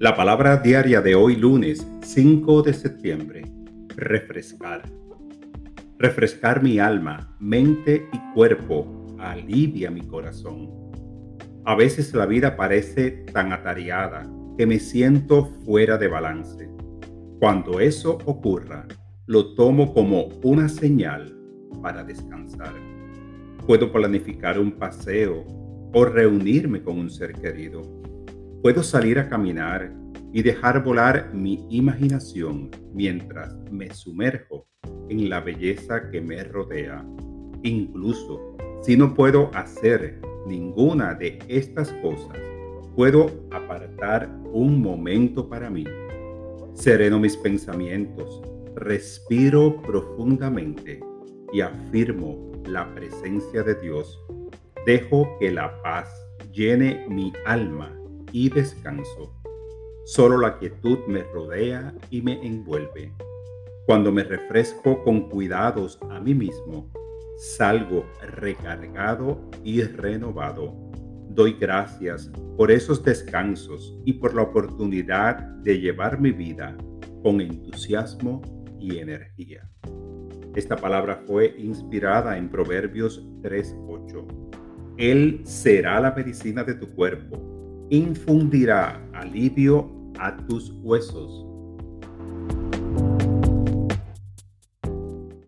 La palabra diaria de hoy lunes 5 de septiembre. Refrescar. Refrescar mi alma, mente y cuerpo alivia mi corazón. A veces la vida parece tan atareada que me siento fuera de balance. Cuando eso ocurra, lo tomo como una señal para descansar. Puedo planificar un paseo o reunirme con un ser querido Puedo salir a caminar y dejar volar mi imaginación mientras me sumerjo en la belleza que me rodea. Incluso si no puedo hacer ninguna de estas cosas, puedo apartar un momento para mí. Sereno mis pensamientos, respiro profundamente y afirmo la presencia de Dios. Dejo que la paz llene mi alma y descanso. Solo la quietud me rodea y me envuelve. Cuando me refresco con cuidados a mí mismo, salgo recargado y renovado. Doy gracias por esos descansos y por la oportunidad de llevar mi vida con entusiasmo y energía. Esta palabra fue inspirada en Proverbios 3:8. Él será la medicina de tu cuerpo infundirá alivio a tus huesos.